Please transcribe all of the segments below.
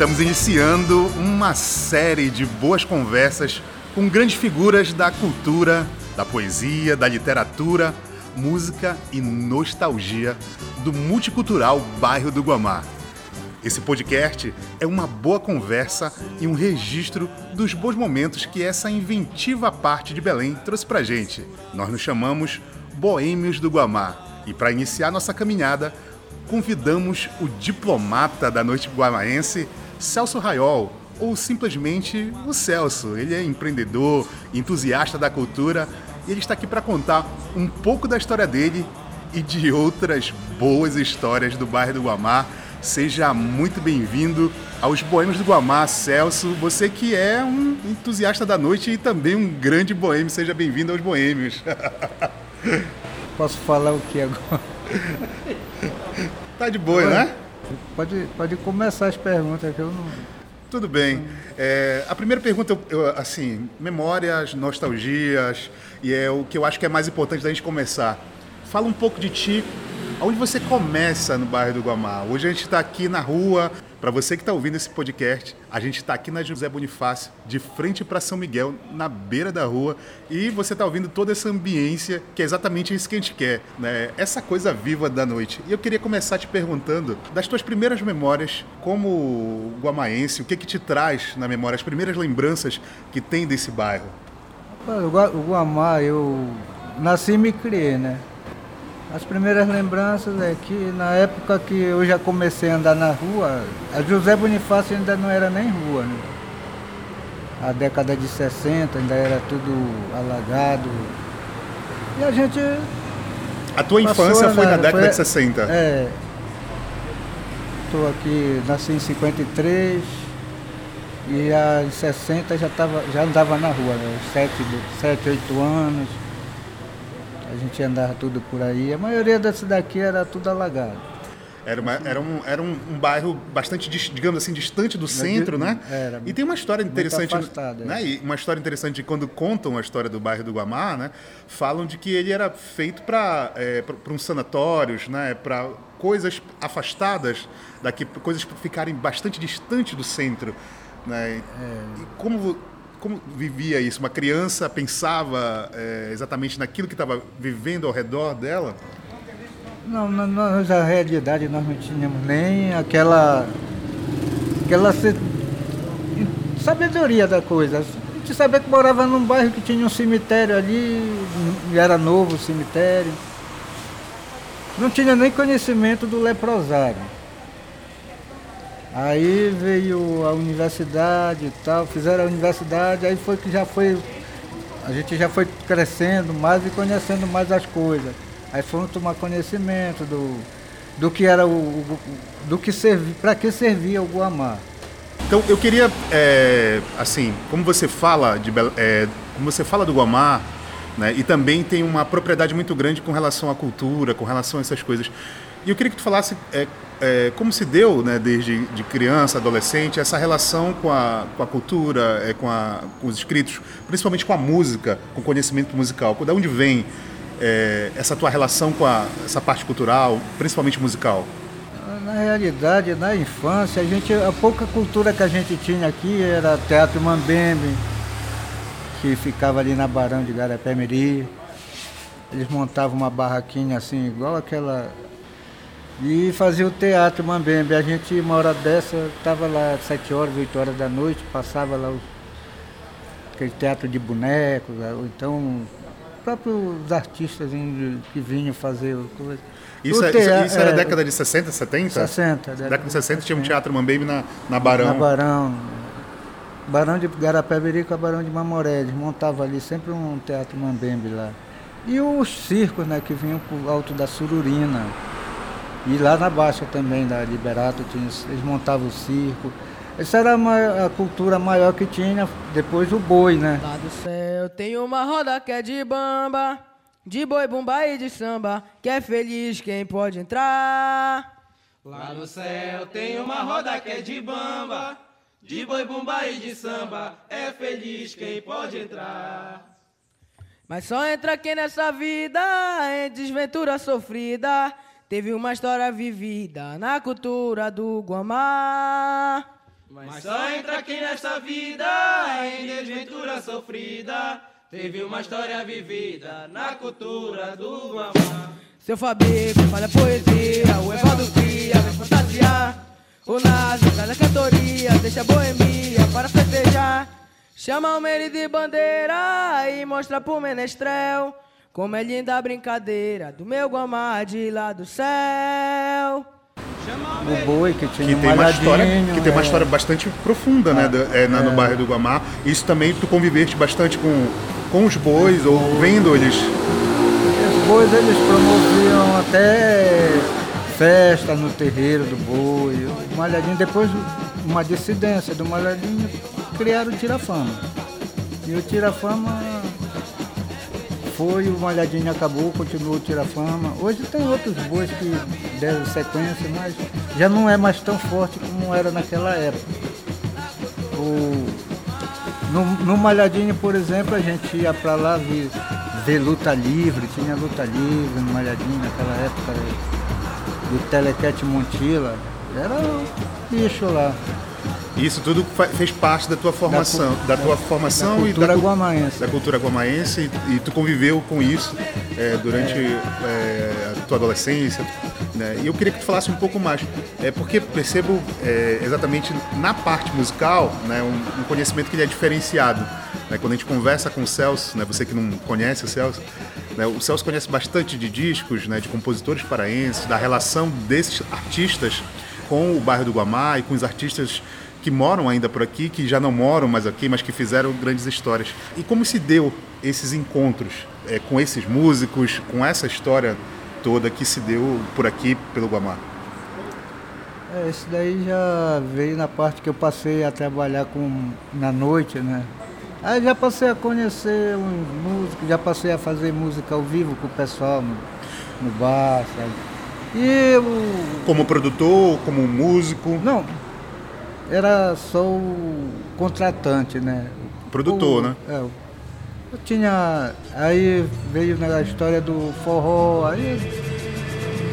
Estamos iniciando uma série de boas conversas com grandes figuras da cultura, da poesia, da literatura, música e nostalgia do multicultural bairro do Guamá. Esse podcast é uma boa conversa e um registro dos bons momentos que essa inventiva parte de Belém trouxe pra gente. Nós nos chamamos Boêmios do Guamá e para iniciar nossa caminhada, convidamos o diplomata da noite guamaense, Celso Raiol, ou simplesmente o Celso. Ele é empreendedor, entusiasta da cultura e ele está aqui para contar um pouco da história dele e de outras boas histórias do bairro do Guamá. Seja muito bem-vindo aos Boêmios do Guamá, Celso. Você que é um entusiasta da noite e também um grande boêmio. Seja bem-vindo aos Boêmios. Posso falar o que agora? tá de boa, né? Pode, pode começar as perguntas que eu não. Tudo bem. É, a primeira pergunta, eu, assim, memórias, nostalgias, e é o que eu acho que é mais importante da gente começar. Fala um pouco de ti, Onde você começa no bairro do Guamá? Hoje a gente está aqui na rua. Para você que está ouvindo esse podcast, a gente está aqui na José Bonifácio, de frente para São Miguel, na beira da rua, e você está ouvindo toda essa ambiência que é exatamente isso que a gente quer, né? Essa coisa viva da noite. E eu queria começar te perguntando das tuas primeiras memórias como guamaense, o que que te traz na memória, as primeiras lembranças que tem desse bairro? O Guamá, eu nasci e me criei, né? As primeiras lembranças é que na época que eu já comecei a andar na rua, a José Bonifácio ainda não era nem rua, né? A década de 60 ainda era tudo alagado. E a gente. A tua infância foi na década foi, de 60? É. Estou aqui, nasci em 53 e em 60 já, tava, já andava na rua, né? 7, 7 8 anos. A gente andava tudo por aí. A maioria dessa daqui era tudo alagado. Era, uma, era, um, era um, um, bairro bastante, digamos assim, distante do centro, né? Era, e tem uma história interessante, afastado, né? É. Uma história interessante de quando contam a história do bairro do Guamá, né? Falam de que ele era feito para é, uns sanatórios, né? Para coisas afastadas daqui, coisas para ficarem bastante distantes do centro, né? É. E como como vivia isso? Uma criança pensava é, exatamente naquilo que estava vivendo ao redor dela? Não, nós, na realidade, nós não tínhamos nem aquela, aquela sabedoria da coisa. A gente sabia que morava num bairro que tinha um cemitério ali, era novo o cemitério. Não tinha nem conhecimento do leprosário. Aí veio a universidade e tal, fizeram a universidade, aí foi que já foi, a gente já foi crescendo mais e conhecendo mais as coisas. Aí fomos tomar conhecimento do, do que era o, do que servia, para que servia o Guamá. Então eu queria, é, assim, como você fala de, é, como você fala do Guamá, né, e também tem uma propriedade muito grande com relação à cultura, com relação a essas coisas. E eu queria que tu falasse é, é, como se deu, né, desde de criança, adolescente, essa relação com a, com a cultura, é, com, a, com os escritos, principalmente com a música, com o conhecimento musical? De onde vem é, essa tua relação com a, essa parte cultural, principalmente musical? Na realidade, na infância, a, gente, a pouca cultura que a gente tinha aqui era Teatro Mambembe, que ficava ali na Barão de Garapé-Miri. Eles montavam uma barraquinha assim, igual aquela e fazia o teatro Mambembe. A gente, uma hora dessa, estava lá sete horas, oito horas da noite, passava lá os, aquele teatro de bonecos, ou então próprios artistas que vinham fazer coisa. Isso, é, isso, isso, era é, década de 60, 70? 60. Década, década de 60 tinha um teatro Mambembe na, na Barão. Na Barão. Barão de Garapé com a Barão de Mamoré. Eles montavam ali sempre um teatro Mambembe lá. E os circos, né, que vinham pro alto da Sururina. E lá na Baixa também, da Liberato, tinha, eles montavam o circo. Essa era a, a cultura maior que tinha depois do boi, né? Lá do céu tem uma roda que é de bamba, de boi, bumba e de samba, que é feliz quem pode entrar. Lá no céu tem uma roda que é de bamba, de boi, bumba e de samba, é feliz quem pode entrar. Mas só entra quem nessa vida em desventura sofrida Teve uma história vivida na cultura do Guamá. Mas só entra aqui nessa vida em desventura sofrida. Teve uma história vivida na cultura do Guamá. Seu Fabico faz a poesia, o Evaldo cria, vem fantasiar. O Nazi traz a cantoria, deixa a boemia para festejar. Chama o Meri de bandeira e mostra pro menestrel como é linda a brincadeira do meu Guamá de lá do céu. O boi que tinha Que um tem uma história, que tem uma é. história bastante profunda, né, do- é, na- no bairro do Guamá. Isso também tu conviveste bastante com, com os bois ou vendo eles. Os bois eles promoviam até festa no terreiro do boi. O Malhadinho, depois uma dissidência do Malhadinho, criaram o Tirafama. E o Tirafama foi, o Malhadinho acabou, continuou o Tirafama. Hoje tem outros bois que deram sequência, mas já não é mais tão forte como era naquela época. O, no, no Malhadinho, por exemplo, a gente ia pra lá ver, ver luta livre, tinha luta livre no Malhadinho naquela época do Telequete Montila. Era um bicho lá. Isso tudo fez parte da tua formação, da, tua formação da e cultura da, cu- guamaense. da cultura guamaense e, e tu conviveu com isso é, durante é, a tua adolescência. Né? E eu queria que tu falasse um pouco mais, é, porque percebo é, exatamente na parte musical né, um, um conhecimento que ele é diferenciado. Né? Quando a gente conversa com o Celso, né, você que não conhece o Celso, né, o Celso conhece bastante de discos, né, de compositores paraenses, da relação desses artistas com o bairro do Guamá e com os artistas que moram ainda por aqui, que já não moram mais aqui, mas que fizeram grandes histórias. E como se deu esses encontros é, com esses músicos, com essa história toda que se deu por aqui, pelo Guamá? É, esse daí já veio na parte que eu passei a trabalhar com na noite, né? Aí já passei a conhecer uns músicos, já passei a fazer música ao vivo com o pessoal no, no bar, sabe? E. Como produtor, como músico, Não, era só o contratante, né? Produtor, O- né? É, o- eu tinha. Aí veio na história do forró, aí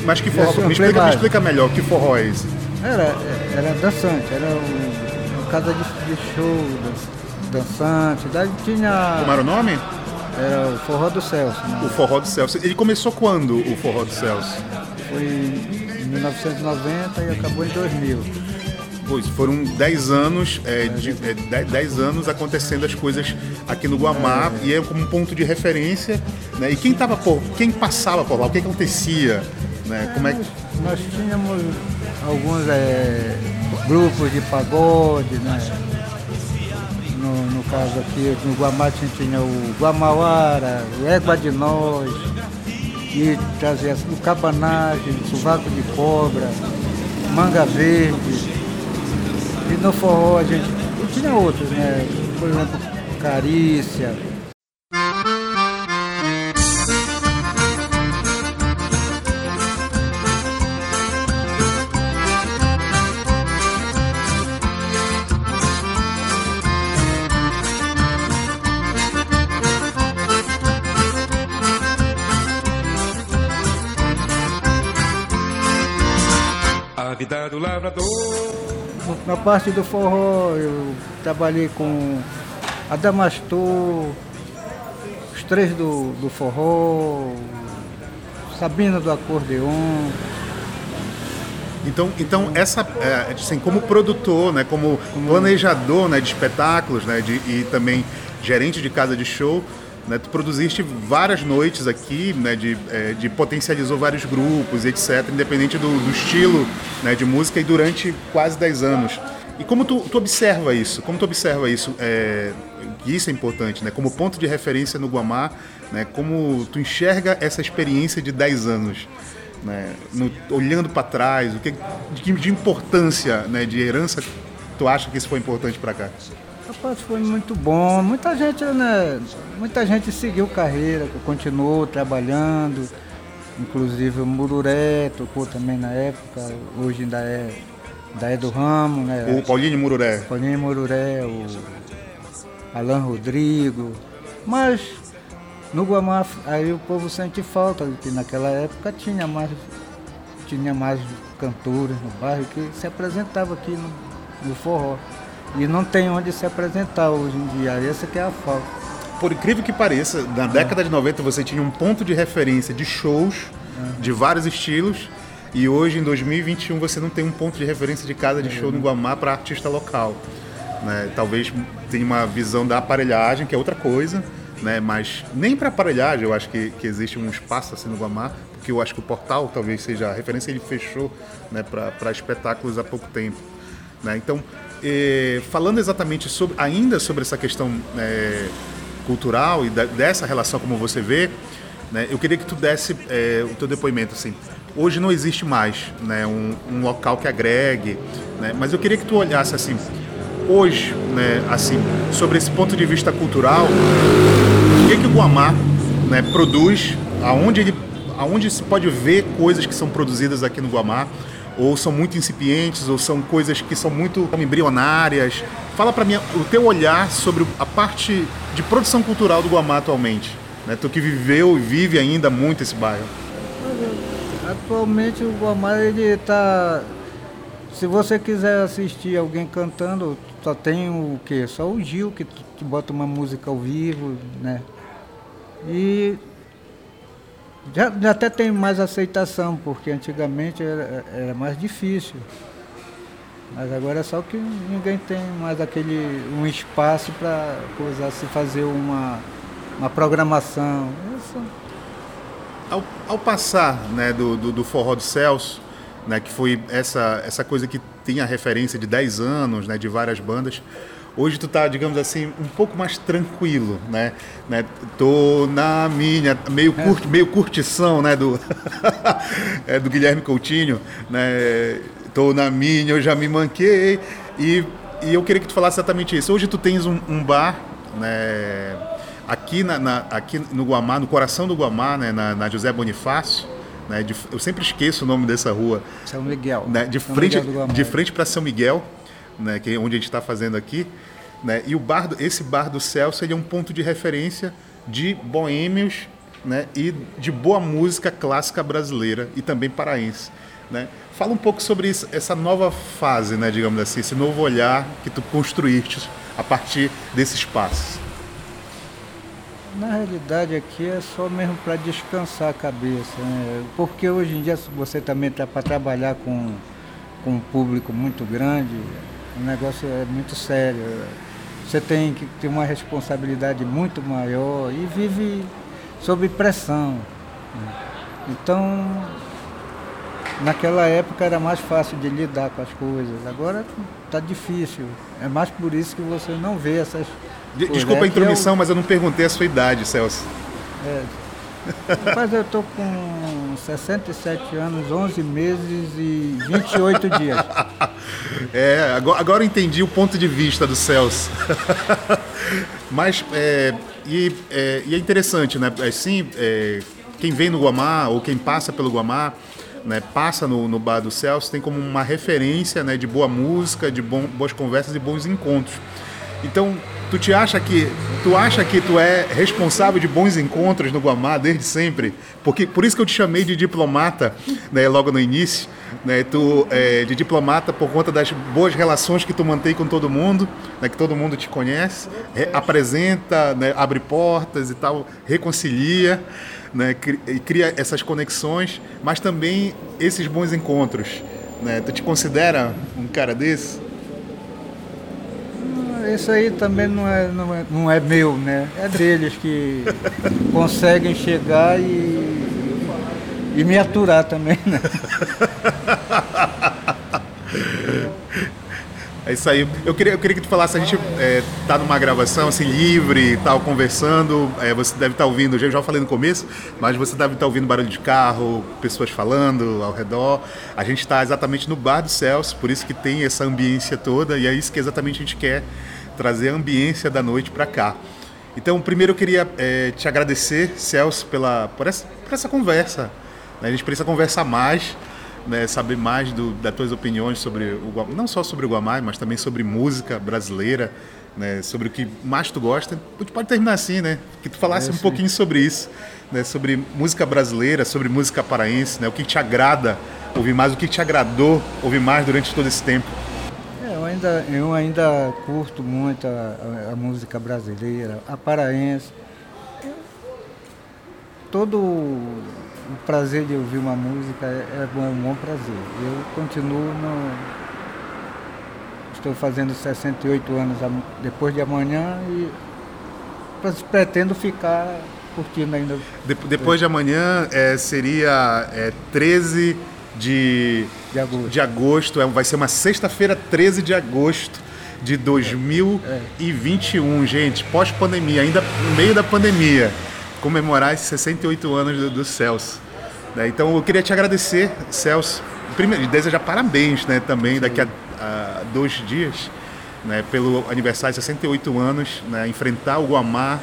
mas que forró? É um Me explica, me explica melhor, que forró é esse? Era, era dançante, era um, uma casa de, de show, dan- dançante. Daí tinha. Como era o nome? Era o Forró do Celso, O né? Forró do Celso. Ele começou quando, o Forró do Celso? Foi em 1990 e acabou em 2000. Pois, foram 10 anos, é, de, é, 10 10 anos acontecendo as coisas aqui no Guamá e é como um ponto de referência, né? E quem tava por, quem passava por lá, o que acontecia, né? Como é que Nós tínhamos alguns é, grupos de pagode, né? No, no caso aqui, no Guamá tinha o Guamauara, o Égua de Nós, e trazia o Cabanagem, o Sovaco de Cobra, Manga Verde. E no forró a gente. E tinha outros, né? Por exemplo, Carícia. A vida do lavrador. Na parte do forró eu trabalhei com Adamastor, os três do, do forró, Sabina do acordeon. Então, então essa, é, assim, como produtor, né, como planejador, né, de espetáculos, né, de, e também gerente de casa de show, né, tu produziste várias noites aqui, né, de, é, de potencializou vários grupos, etc, independente do, do estilo, né, de música e durante quase 10 anos. E como tu, tu observa isso? Como tu observa isso? É, isso é importante, né? Como ponto de referência no Guamá, né? Como tu enxerga essa experiência de 10 anos? né, no- olhando para trás, o que de, de importância, né, de herança, tu acha que isso foi importante para cá? Rapaz, foi muito bom. Muita gente, né? Muita gente seguiu carreira, continuou trabalhando. Inclusive o Mururé tocou também na época, hoje ainda é, ainda é do ramo, né? O Paulinho Mururé, Paulinho Mururé, o Alan Rodrigo. Mas no Guamá aí o povo sente falta, que naquela época tinha mais, tinha mais cantores no bairro que se apresentava aqui no, no forró. E não tem onde se apresentar hoje em dia. Essa que é a falta. Por incrível que pareça, na década de 90 você tinha um ponto de referência de shows de vários estilos e hoje em 2021 você não tem um ponto de referência de casa de show no Guamá para artista local. Né? Talvez tenha uma visão da aparelhagem, que é outra coisa, né? mas nem para aparelhagem eu acho que, que existe um espaço assim no Guamá, porque eu acho que o portal talvez seja a referência, ele fechou né, para espetáculos há pouco tempo. Né? Então, falando exatamente sobre, ainda sobre essa questão eh, cultural e da, dessa relação como você vê, né, eu queria que tu desse eh, o teu depoimento assim. Hoje não existe mais né, um, um local que agregue, né, mas eu queria que tu olhasse assim, hoje, né, assim, sobre esse ponto de vista cultural, o que, que o Guamá né, produz, aonde, ele, aonde se pode ver coisas que são produzidas aqui no Guamá, ou são muito incipientes, ou são coisas que são muito embrionárias. Fala para mim o teu olhar sobre a parte de produção cultural do Guamá atualmente. Né? Tu que viveu e vive ainda muito esse bairro. Atualmente o Guamá ele está. Se você quiser assistir alguém cantando, só tem o quê? Só o Gil que, que bota uma música ao vivo, né? E já, já até tem mais aceitação, porque antigamente era, era mais difícil. Mas agora é só que ninguém tem mais aquele um espaço para se fazer uma, uma programação. Isso. Ao, ao passar né, do, do, do forró do Celso, né, que foi essa, essa coisa que tem a referência de 10 anos, né, de várias bandas, hoje tu tá, digamos assim, um pouco mais tranquilo, né? né? Tô na minha, meio, curt, meio curtição, né, do, é, do Guilherme Coutinho, né? Tô na minha, eu já me manquei. E, e eu queria que tu falasse exatamente isso. Hoje tu tens um, um bar, né? Aqui, na, na, aqui no Guamá, no coração do Guamá, né, na, na José Bonifácio, né, de, eu sempre esqueço o nome dessa rua. São Miguel. Né, de, São frente, Miguel de frente para São Miguel, né, que é onde a gente está fazendo aqui. Né, e o bar, esse bar do Celso ele é um ponto de referência de boêmios né, e de boa música clássica brasileira e também paraense. Né? Fala um pouco sobre isso, essa nova fase, né, digamos assim, esse novo olhar que tu construíste a partir desse espaço. Na realidade aqui é só mesmo para descansar a cabeça, né? porque hoje em dia você também está para trabalhar com, com um público muito grande, o negócio é muito sério. Você tem que ter uma responsabilidade muito maior e vive sob pressão. né? Então, naquela época era mais fácil de lidar com as coisas, agora está difícil. É mais por isso que você não vê essas. De-. Desculpa a É que eu- intromissão, mas eu não perguntei a sua idade, Celso. É. Rapaz, eu tô com 67 anos, 11 meses e 28 dias. É, agora, agora eu entendi o ponto de vista do Celso. Mas, é, e, é, e é interessante, né? Assim, é, quem vem no Guamá ou quem passa pelo Guamá, né, passa no, no bar do Celso, tem como uma referência né, de boa música, de bom, boas conversas e bons encontros. Então, tu te acha que tu acha que tu é responsável de bons encontros no Guamá desde sempre? Porque por isso que eu te chamei de diplomata, né, logo no início, né, tu é, de diplomata por conta das boas relações que tu mantém com todo mundo, né, que todo mundo te conhece, re- apresenta, né, abre portas e tal, reconcilia, né, e cria essas conexões, mas também esses bons encontros. Né? Tu te considera um cara desse? Isso aí também não é, não é, não é meu, né? É deles que conseguem chegar e, e me aturar também, né? É isso aí. Eu queria, eu queria que tu falasse, a gente é, tá numa gravação assim, livre e tal, conversando. É, você deve estar ouvindo, eu já falei no começo, mas você deve estar ouvindo barulho de carro, pessoas falando ao redor. A gente está exatamente no bar do Celso, por isso que tem essa ambiência toda, e é isso que exatamente a gente quer, trazer a ambiência da noite para cá. Então, primeiro eu queria é, te agradecer, Celso, pela, por, essa, por essa conversa. né? A gente precisa conversar mais né, saber mais do, das tuas opiniões sobre o não só sobre o Guamá, mas também sobre música brasileira, né, sobre o que mais tu gosta. Tu pode terminar assim, né? Que tu falasse É, um pouquinho sobre isso, né, sobre música brasileira, sobre música paraense, né, o que te agrada ouvir mais, o que te agradou ouvir mais durante todo esse tempo. Ainda, eu ainda curto muito a, a, música brasileira, a paraense. Todo o prazer de ouvir uma música é, é é um bom prazer. Eu continuo no. Estou fazendo 68 anos depois de amanhã e pretendo ficar curtindo ainda. De, depois de amanhã é, seria é, 13 de, de agosto. De agosto. É, vai ser uma sexta-feira, 13 de agosto de 2021, é. gente. Pós-pandemia, ainda no meio da pandemia. Comemorar esses 68 anos do, do Celso. Né? Então eu queria te agradecer, Celso. Primeiro, desejar parabéns né, também Sim. daqui a, a, dois dias. Né, pelo aniversário de 68 anos, né, enfrentar o Guamá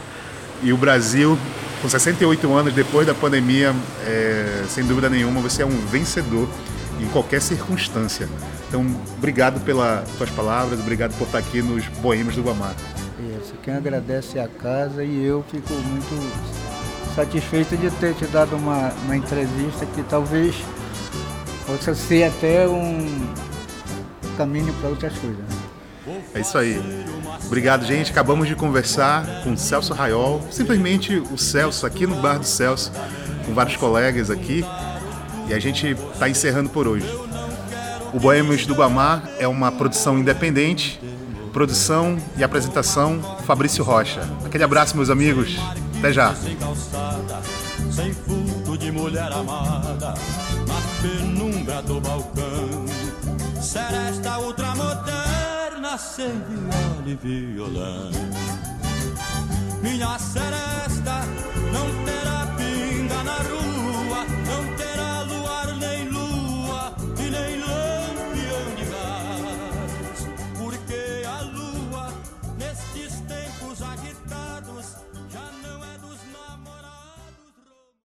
e o Brasil com 68 anos, depois da pandemia, é, sem dúvida nenhuma, você é um vencedor em qualquer circunstância. Então, obrigado pelas tuas palavras, obrigado por estar aqui nos Boêmios do Guamá. Isso, quem agradece é a casa e eu fico muito satisfeito de ter te dado uma, uma entrevista que talvez possa ser até um caminho para outras coisas. Né? É isso aí. Obrigado, gente. Acabamos de conversar com Celso Raiol, simplesmente o Celso, aqui no Bar do Celso, com vários colegas aqui. E a gente está encerrando por hoje. O Boêmios do Guamar é uma produção independente, produção e apresentação Fabrício Rocha. Aquele abraço, meus amigos. Até já. Sem furto de mulher amada, na penumbra do balcão, seresta ultramoderna sem viola e violão. Minha seresta